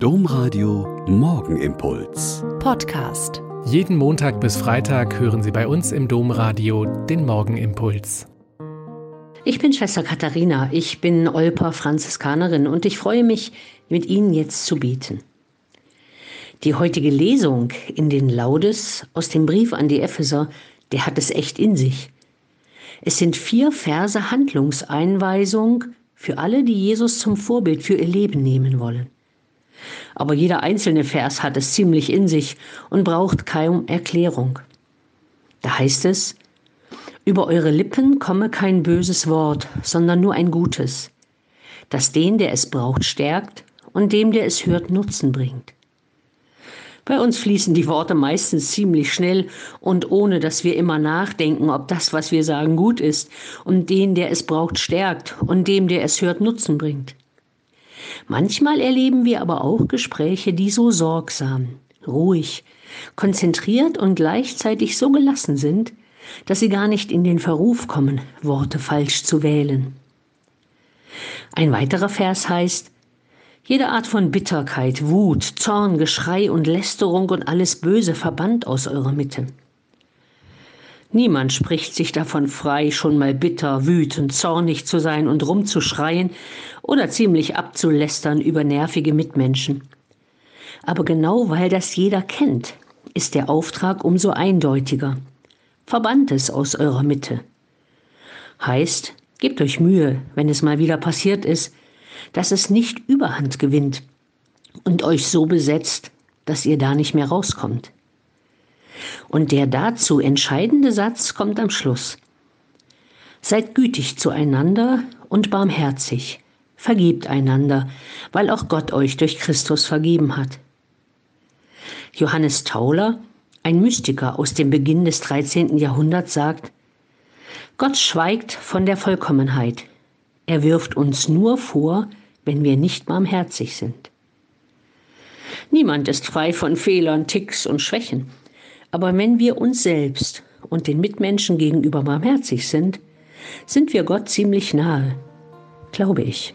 Domradio Morgenimpuls. Podcast. Jeden Montag bis Freitag hören Sie bei uns im Domradio den Morgenimpuls. Ich bin Schwester Katharina, ich bin Olper Franziskanerin und ich freue mich, mit Ihnen jetzt zu beten. Die heutige Lesung in den Laudes aus dem Brief an die Epheser, der hat es echt in sich. Es sind vier Verse Handlungseinweisung für alle, die Jesus zum Vorbild für ihr Leben nehmen wollen. Aber jeder einzelne Vers hat es ziemlich in sich und braucht kaum Erklärung. Da heißt es, über eure Lippen komme kein böses Wort, sondern nur ein gutes, das den, der es braucht, stärkt und dem, der es hört, Nutzen bringt. Bei uns fließen die Worte meistens ziemlich schnell und ohne dass wir immer nachdenken, ob das, was wir sagen, gut ist und den, der es braucht, stärkt und dem, der es hört, Nutzen bringt. Manchmal erleben wir aber auch Gespräche, die so sorgsam, ruhig, konzentriert und gleichzeitig so gelassen sind, dass sie gar nicht in den Verruf kommen, Worte falsch zu wählen. Ein weiterer Vers heißt, jede Art von Bitterkeit, Wut, Zorn, Geschrei und Lästerung und alles Böse verbannt aus eurer Mitte. Niemand spricht sich davon frei, schon mal bitter, wütend, zornig zu sein und rumzuschreien oder ziemlich abzulästern über nervige Mitmenschen. Aber genau weil das jeder kennt, ist der Auftrag umso eindeutiger. Verbannt es aus eurer Mitte. Heißt, gebt euch Mühe, wenn es mal wieder passiert ist, dass es nicht überhand gewinnt und euch so besetzt, dass ihr da nicht mehr rauskommt. Und der dazu entscheidende Satz kommt am Schluss. Seid gütig zueinander und barmherzig, vergebt einander, weil auch Gott euch durch Christus vergeben hat. Johannes Tauler, ein Mystiker aus dem Beginn des 13. Jahrhunderts, sagt, Gott schweigt von der Vollkommenheit. Er wirft uns nur vor, wenn wir nicht barmherzig sind. Niemand ist frei von Fehlern, Ticks und Schwächen. Aber wenn wir uns selbst und den Mitmenschen gegenüber barmherzig sind, sind wir Gott ziemlich nahe, glaube ich.